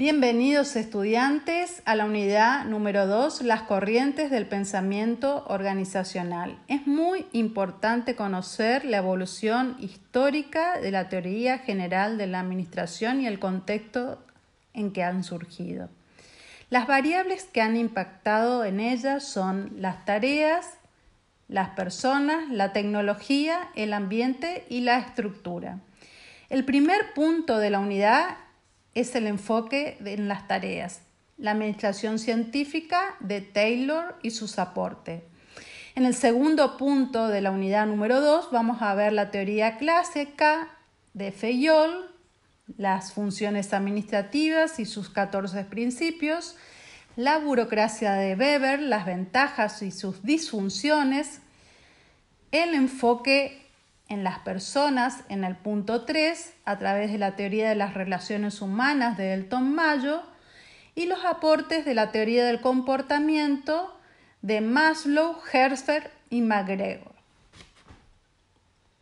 Bienvenidos estudiantes a la unidad número 2, las corrientes del pensamiento organizacional. Es muy importante conocer la evolución histórica de la teoría general de la administración y el contexto en que han surgido. Las variables que han impactado en ella son las tareas, las personas, la tecnología, el ambiente y la estructura. El primer punto de la unidad es el enfoque en las tareas, la administración científica de Taylor y sus aportes. En el segundo punto de la unidad número 2 vamos a ver la teoría clásica de Fayol, las funciones administrativas y sus 14 principios, la burocracia de Weber, las ventajas y sus disfunciones, el enfoque en las personas en el punto 3 a través de la teoría de las relaciones humanas de Elton Mayo y los aportes de la teoría del comportamiento de Maslow, Herzberg y McGregor.